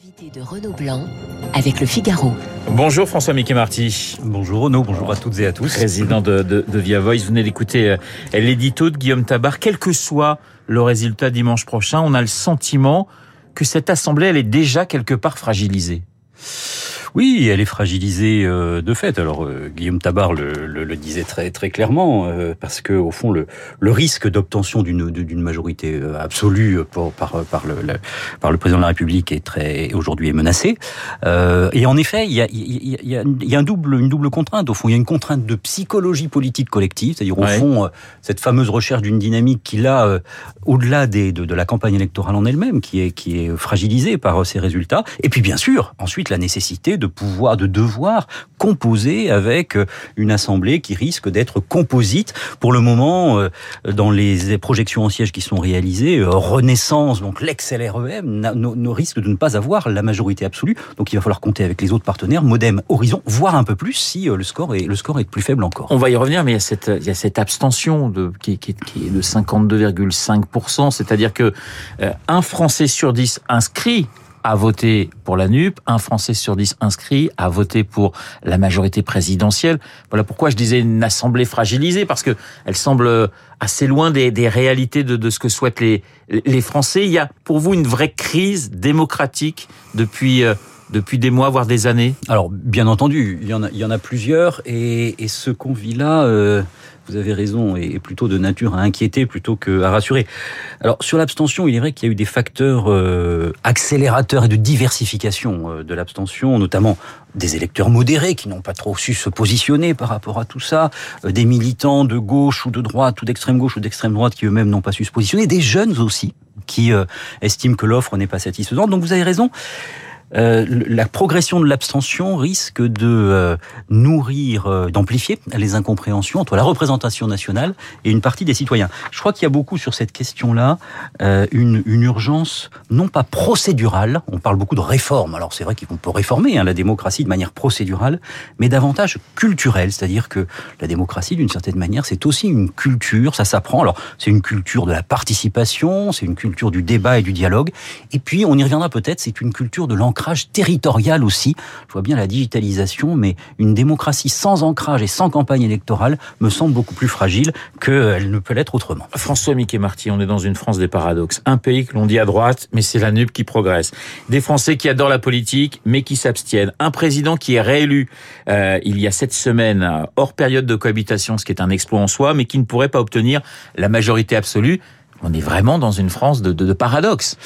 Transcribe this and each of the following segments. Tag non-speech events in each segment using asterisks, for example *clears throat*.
Invité de Renaud Blanc avec le Figaro. Bonjour François Mickey Marty. Bonjour Renaud, bonjour à toutes et à tous. Président de, de, de Via Voice, vous venez d'écouter euh, l'édito de Guillaume Tabar. Quel que soit le résultat dimanche prochain, on a le sentiment que cette assemblée, elle est déjà quelque part fragilisée. Oui, elle est fragilisée euh, de fait. Alors euh, Guillaume Tabar le, le, le, disait très très clairement euh, parce que au fond le, le risque d'obtention d'une d'une majorité absolue pour, par par le, par le président de la République est très aujourd'hui est menacé. et en effet, il y a il y a, il y a un double une double contrainte. Au fond, il y a une contrainte de psychologie politique collective, c'est-à-dire au ouais. fond cette fameuse recherche d'une dynamique qui là au-delà des de, de la campagne électorale en elle-même qui est qui est fragilisée par ces résultats. Et puis bien sûr, ensuite la nécessité de pouvoir, de devoir composer avec euh, une assemblée qui risque d'être composite. Pour le moment, euh, dans les projections en siège qui sont réalisées, euh, Renaissance, donc l'ex-LREM, risque de ne pas avoir la majorité absolue. Donc il va falloir compter avec les autres partenaires, Modem, Horizon, voire un peu plus si le score est, le score est plus faible encore. On va y revenir, mais il y a cette, abstention de, qui est de 52,5%, c'est-à-dire que un Français sur 10 inscrit a voté pour la NUP, un Français sur dix inscrit a voté pour la majorité présidentielle. Voilà pourquoi je disais une assemblée fragilisée, parce que elle semble assez loin des, réalités de, ce que souhaitent les, les Français. Il y a pour vous une vraie crise démocratique depuis depuis des mois, voire des années? Alors, bien entendu, il y en a, plusieurs, et, et ce qu'on vit là, euh, vous avez raison, est plutôt de nature à inquiéter plutôt qu'à rassurer. Alors, sur l'abstention, il est vrai qu'il y a eu des facteurs euh, accélérateurs et de diversification euh, de l'abstention, notamment des électeurs modérés qui n'ont pas trop su se positionner par rapport à tout ça, euh, des militants de gauche ou de droite, ou d'extrême gauche ou d'extrême droite qui eux-mêmes n'ont pas su se positionner, des jeunes aussi qui estiment que l'offre n'est pas satisfaisante. Donc, vous avez raison. Euh, la progression de l'abstention risque de euh, nourrir, euh, d'amplifier les incompréhensions entre la représentation nationale et une partie des citoyens. Je crois qu'il y a beaucoup sur cette question-là une, urgence non pas procédurale, on parle beaucoup de réforme, alors c'est vrai qu'on peut réformer hein, la démocratie de manière procédurale, mais davantage culturelle, c'est-à-dire que la démocratie, d'une certaine manière, c'est aussi une culture, ça s'apprend, alors c'est une culture de la participation, c'est une culture du débat et du dialogue, et puis on y reviendra peut-être, c'est une culture de l'enquête ancrage territorial aussi. Je vois bien la digitalisation, mais une démocratie sans ancrage et sans campagne électorale me semble beaucoup plus fragile qu'elle ne peut l'être autrement. François Mickey Marty, on est dans une France des paradoxes. Un pays que l'on dit à droite, mais c'est la NUP qui progresse. Des Français qui adorent la politique, mais qui s'abstiennent. Un président qui est réélu euh, il y a sept semaines, hors période de cohabitation, ce qui est un exploit en soi, mais qui ne pourrait pas obtenir la majorité absolue on est vraiment dans une France de, de, de paradoxe.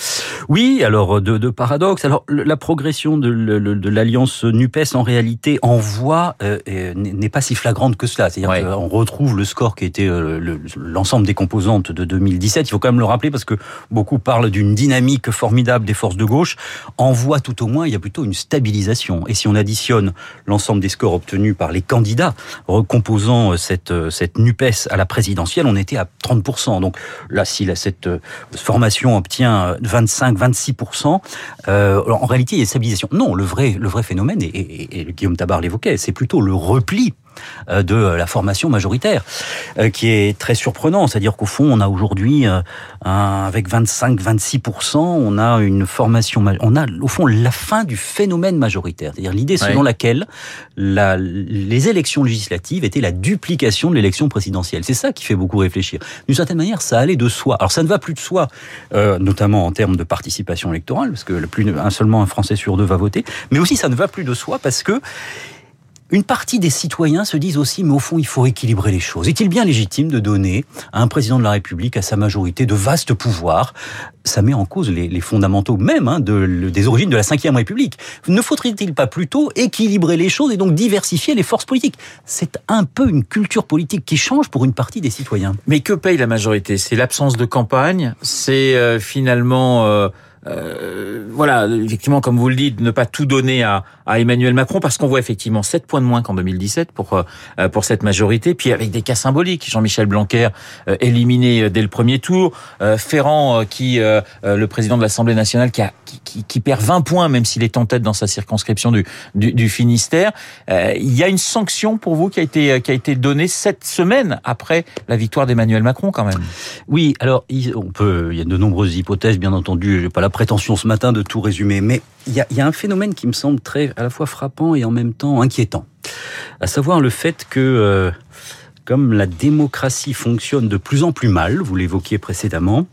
Oui, alors de, de paradoxe. Alors la progression de, l'alliance Nupes en réalité en voix euh, n'est pas si flagrante que cela. C'est-à-dire ouais. qu'on retrouve le score qui était euh, l'ensemble des composantes de 2017. Il faut quand même le rappeler parce que beaucoup parlent d'une dynamique formidable des forces de gauche. En voix tout au moins, il y a plutôt une stabilisation. Et si on additionne l'ensemble des scores obtenus par les candidats recomposant cette cette Nupes à la présidentielle, on était à 30%. Donc là, si cette formation obtient 25-26%, euh, en réalité, il y a stabilisation. Non, le vrai, phénomène, et Guillaume Tabar l'évoquait, c'est plutôt le repli de la formation majoritaire, qui est très surprenant. C'est-à-dire qu'au fond, on a aujourd'hui, avec 25-26%, on a une formation, on a au fond la fin du phénomène majoritaire. C'est-à-dire l'idée selon ouais. laquelle la, les élections législatives étaient la duplication de l'élection présidentielle. C'est ça qui fait beaucoup réfléchir. D'une certaine manière, ça allait de soi. Alors ça ne va plus de soi, euh, notamment en termes de participation électorale, parce que plus un, seulement un Français sur deux va voter, mais aussi ça ne va plus de soi parce que une partie des citoyens se disent aussi, mais au fond, il faut équilibrer les choses. Est-il bien légitime de donner à un président de la République, à sa majorité, de vastes pouvoirs? Ça met en cause les, fondamentaux même hein, des origines de la Ve République. Ne faudrait-il pas plutôt équilibrer les choses et donc diversifier les forces politiques? C'est un peu une culture politique qui change pour une partie des citoyens. Mais que paye la majorité? C'est l'absence de campagne? C'est euh, finalement... Euh euh, voilà, effectivement, comme vous le dites, ne pas tout donner à, à Emmanuel Macron, parce qu'on voit effectivement 7 points de moins qu'en 2017 pour euh, pour cette majorité, puis avec des cas symboliques, Jean-Michel Blanquer euh, éliminé dès le premier tour, euh, Ferrand qui le président de l'Assemblée nationale qui, a, qui, qui, perd 20 points même s'il est en tête dans sa circonscription du du, du Finistère. il y a une sanction pour vous qui a été qui a été donnée cette semaine après la victoire d'Emmanuel Macron quand même. Oui, alors on peut, il y a de nombreuses hypothèses, bien entendu, pas prétention ce matin de tout résumer, mais il y a, un phénomène qui me semble très à la fois frappant et en même temps inquiétant, à savoir le fait que euh, comme la démocratie fonctionne de plus en plus mal, vous l'évoquiez précédemment,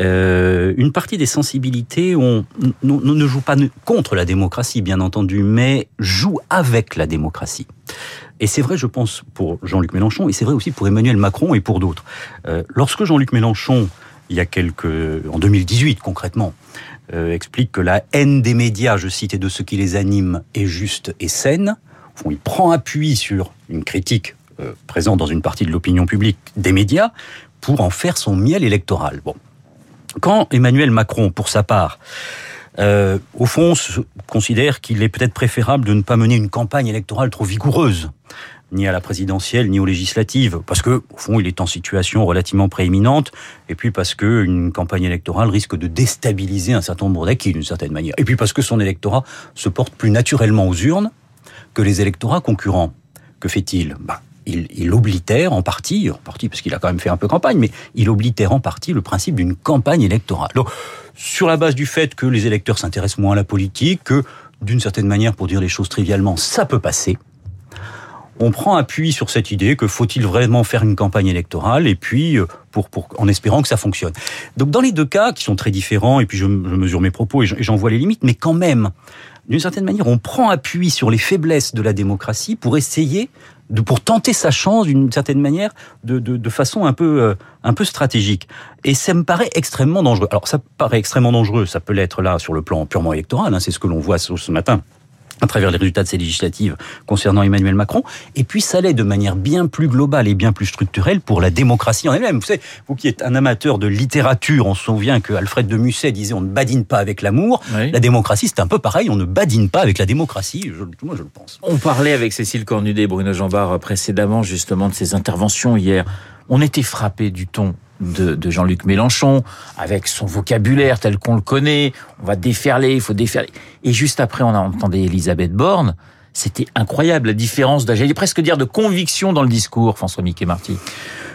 euh, une partie des sensibilités ne joue pas contre la démocratie, bien entendu, mais joue avec la démocratie. Et c'est vrai, je pense, pour Jean-Luc Mélenchon, et c'est vrai aussi pour Emmanuel Macron et pour d'autres. Euh, lorsque Jean-Luc Mélenchon, il y a quelques, en 2018 concrètement, euh, explique que la haine des médias, je cite, et de ceux qui les animent est juste et saine, il prend appui sur une critique euh, présente dans une partie de l'opinion publique des médias pour en faire son miel électoral. Bon, quand Emmanuel Macron, pour sa part, euh, au fond, considère qu'il est peut-être préférable de ne pas mener une campagne électorale trop vigoureuse, ni à la présidentielle, ni aux législatives, parce que, au fond, il est en situation relativement prééminente, et puis parce que une campagne électorale risque de déstabiliser un certain nombre d'acquis, d'une certaine manière, et puis parce que son électorat se porte plus naturellement aux urnes que les électorats concurrents. Que fait-il? Bah, il, oblitère en partie, en partie parce qu'il a quand même fait un peu campagne, mais il oblitère en partie le principe d'une campagne électorale. Sur la base du fait que les électeurs s'intéressent moins à la politique, que d'une certaine manière, pour dire les choses trivialement, ça peut passer. On prend appui sur cette idée que faut-il vraiment faire une campagne électorale et puis euh, pour, pour en espérant que ça fonctionne. Donc dans les deux cas qui sont très différents et puis je, mesure mes propos et j'en vois les limites, mais quand même d'une certaine manière, on prend appui sur les faiblesses de la démocratie pour essayer de, pour tenter sa chance d'une certaine manière, de, de, de, façon un peu, euh, un peu stratégique. Et ça me paraît extrêmement dangereux. Alors ça paraît extrêmement dangereux, ça peut l'être là sur le plan purement électoral, hein, c'est ce que l'on voit ce matin à travers les résultats de ces législatives concernant Emmanuel Macron, et puis ça l'est de manière bien plus globale et bien plus structurelle pour la démocratie en elle-même. Vous savez, vous qui êtes un amateur de littérature, on se souvient que Alfred de Musset disait on ne badine pas avec l'amour. Oui. La démocratie, c'est un peu pareil, on ne badine pas avec la démocratie, je, moi je le pense. On parlait avec Cécile Cornudet et Bruno Jambard précédemment justement de ces interventions hier. On était frappé du ton de, de Jean-Luc Mélenchon, avec son vocabulaire tel qu'on le connaît. On va déferler, il faut déferler. Et juste après, on a entendu Elisabeth Borne. C'était incroyable la différence, j'allais presque dire de conviction dans le discours, François Mickey Marty.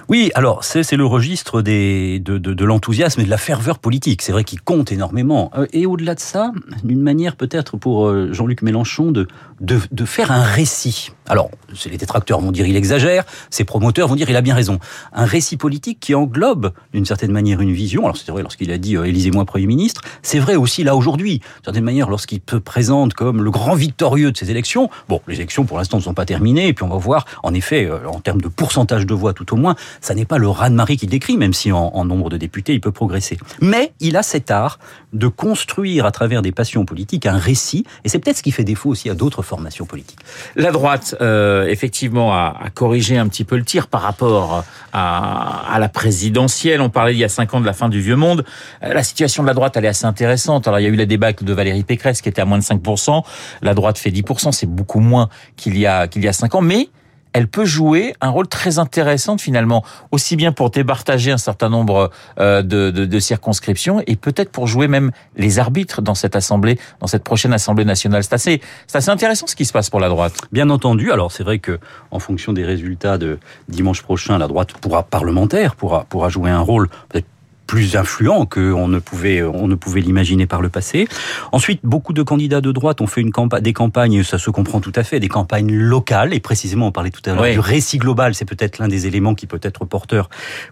Oui, alors c'est le registre des, de, de, de l'enthousiasme et de la ferveur politique. C'est vrai qu'il compte énormément. Euh, et au-delà de ça, d'une manière peut-être pour euh, Jean-Luc Mélenchon de, de, de, faire un récit. Alors, les détracteurs vont dire il exagère, ses promoteurs vont dire il a bien raison. Un récit politique qui englobe d'une certaine manière une vision. Alors c'est vrai lorsqu'il a dit euh, élisez-moi Premier ministre. C'est vrai aussi là aujourd'hui. D'une certaine manière, lorsqu'il se présente comme le grand victorieux de ces élections. Bon, les élections pour l'instant ne sont pas terminées. Et puis on va voir, en effet, en termes de pourcentage de voix tout au moins, ça n'est pas le raz-de-marée qu'il décrit, même si en, en, nombre de députés, il peut progresser. Mais il a cet art de construire à travers des passions politiques un récit, et c'est peut-être ce qui fait défaut aussi à d'autres formations politiques. La droite, euh, effectivement, a, a, corrigé un petit peu le tir par rapport à, à, la présidentielle. On parlait il y a cinq ans de la fin du vieux monde. Euh, la situation de la droite, elle est assez intéressante. Alors, il y a eu la débâcle de Valérie Pécresse qui était à moins de 5%. La droite fait 10%, c'est beaucoup moins qu'il y a qu'il y a cinq ans, mais elle peut jouer un rôle très intéressant finalement, aussi bien pour départager un certain nombre euh, de, circonscriptions et peut-être pour jouer même les arbitres dans cette assemblée, dans cette prochaine assemblée nationale. C'est assez, c'est assez intéressant ce qui se passe pour la droite. Bien entendu. Alors c'est vrai que en fonction des résultats de dimanche prochain, la droite pourra parlementaire pourra pourra jouer un rôle peut-être plus influent qu'on ne pouvait, on ne pouvait l'imaginer par le passé. Ensuite, beaucoup de candidats de droite ont fait une campa des campagnes, ça se comprend tout à fait, des campagnes locales. Et précisément, on parlait tout à l'heure oui. du récit global. C'est peut-être l'un des éléments qui peut être porteur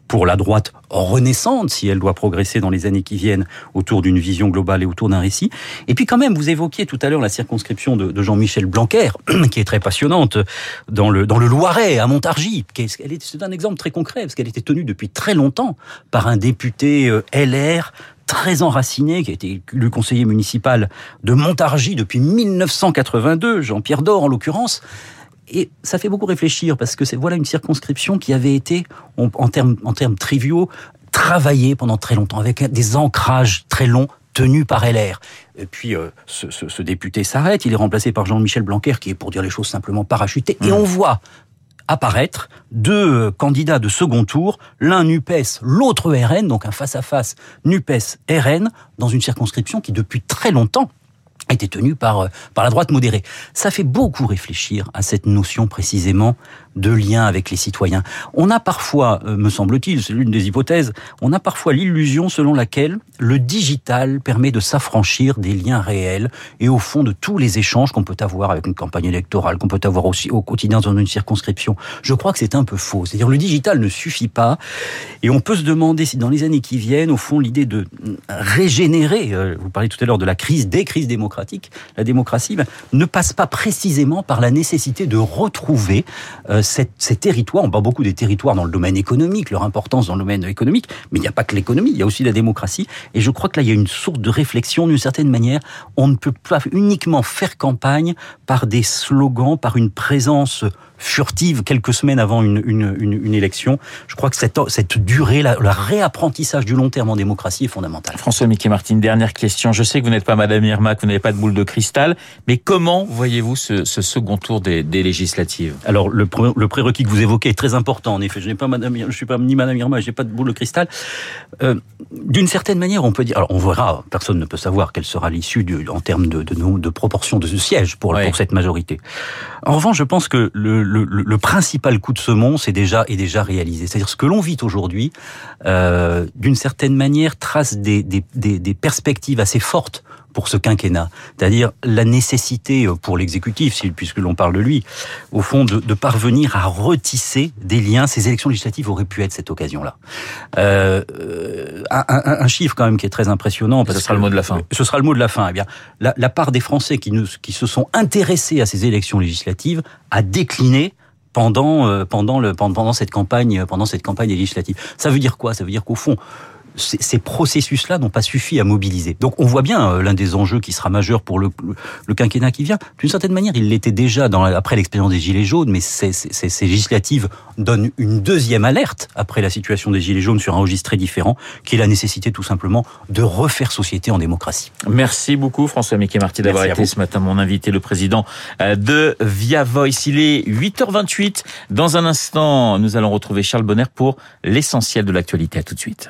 pour la droite renaissante, si elle doit progresser dans les années qui viennent autour d'une vision globale et autour d'un récit. Et puis quand même, vous évoquiez tout à l'heure la circonscription de, de Jean-Michel Blanquer, *clears throat* qui est très passionnante, dans le, dans le Loiret, à Montargis. C'est un exemple très concret, parce qu'elle était tenue depuis très longtemps par un député LR très enraciné, qui a été le conseiller municipal de Montargis depuis 1982, Jean-Pierre Dor en l'occurrence. Et ça fait beaucoup réfléchir parce que c'est voilà une circonscription qui avait été, en, en termes en termes triviaux, travaillée pendant très longtemps avec des ancrages très longs tenus par LR. Et puis euh, ce, ce, ce, député s'arrête, il est remplacé par Jean-Michel Blanquer qui est pour dire les choses simplement parachuté. Mmh. Et on voit apparaître. Deux candidats de second tour, l'un NUPES, l'autre RN, donc un face-à-face NUPES-RN, dans une circonscription qui depuis très longtemps été tenu par, par la droite modérée. Ça fait beaucoup réfléchir à cette notion précisément de lien avec les citoyens. On a parfois, euh, me semble-t-il, c'est l'une des hypothèses, on a parfois l'illusion selon laquelle le digital permet de s'affranchir des liens réels et au fond de tous les échanges qu'on peut avoir avec une campagne électorale, qu'on peut avoir aussi au quotidien dans une circonscription. Je crois que c'est un peu faux. C'est-à-dire le digital ne suffit pas et on peut se demander si dans les années qui viennent, au fond, l'idée de régénérer, euh, vous parlez tout à l'heure de la crise, des crises démocratiques, la démocratie, ben, ne passe pas précisément par la nécessité de retrouver euh, ces territoires, on parle beaucoup des territoires dans le domaine économique, leur importance dans le domaine économique, mais il n'y a pas que l'économie, il y a aussi la démocratie. Et je crois que là, il y a une sorte de réflexion, d'une certaine manière. On ne peut pas uniquement faire campagne par des slogans, par une présence furtive quelques semaines avant une, une, une, élection. Je crois que cette, cette durée, la, le réapprentissage du long terme en démocratie est fondamental. François Mickey Martin, dernière question. Je sais que vous n'êtes pas Madame Irma, que vous n'avez pas de boule de cristal, mais comment voyez-vous ce, ce, second tour des, des législatives? Alors le, le, prérequis que vous évoquez est très important. En effet, je n'ai pas Madame, je suis pas ni Madame Irma, je n'ai pas de boule de cristal. Euh, D'une certaine manière, on peut dire. Alors on verra. Personne ne peut savoir quelle sera l'issue en termes de, de, de, proportion de sièges pour, oui. pour cette majorité. En revanche, je pense que le, le, le, principal coup de semonce est déjà, est déjà réalisé. C'est-à-dire ce que l'on vit aujourd'hui, euh, d'une certaine manière, trace des, des, des, des perspectives assez fortes pour ce quinquennat, c'est-à-dire la nécessité pour l'exécutif, puisque l'on parle de lui, au fond, de, de, parvenir à retisser des liens. Ces élections législatives auraient pu être cette occasion-là. Euh, un, un, un, chiffre quand même qui est très impressionnant. Parce ce sera que, le mot de la fin. Ce sera le mot de la fin. Eh bien, la, la part des Français qui, ne, qui se sont intéressés à ces élections législatives a décliné pendant euh, pendant le pendant cette campagne pendant cette campagne législative. Ça veut dire quoi? Ça veut dire qu'au fond ces processus-là n'ont pas suffi à mobiliser. Donc on voit bien euh, l'un des enjeux qui sera majeur pour le, le quinquennat qui vient. D'une certaine manière, il l'était déjà dans, après l'expérience des Gilets jaunes, mais ces, ces, ces, législatives donnent une deuxième alerte après la situation des Gilets jaunes sur un registre très différent, qui est la nécessité tout simplement de refaire société en démocratie. Merci beaucoup François Mickey Marty d'avoir été ce matin mon invité, le président euh, de Via Voice. Il est 8h28. Dans un instant, nous allons retrouver Charles Bonner pour l'essentiel de l'actualité. À tout de suite.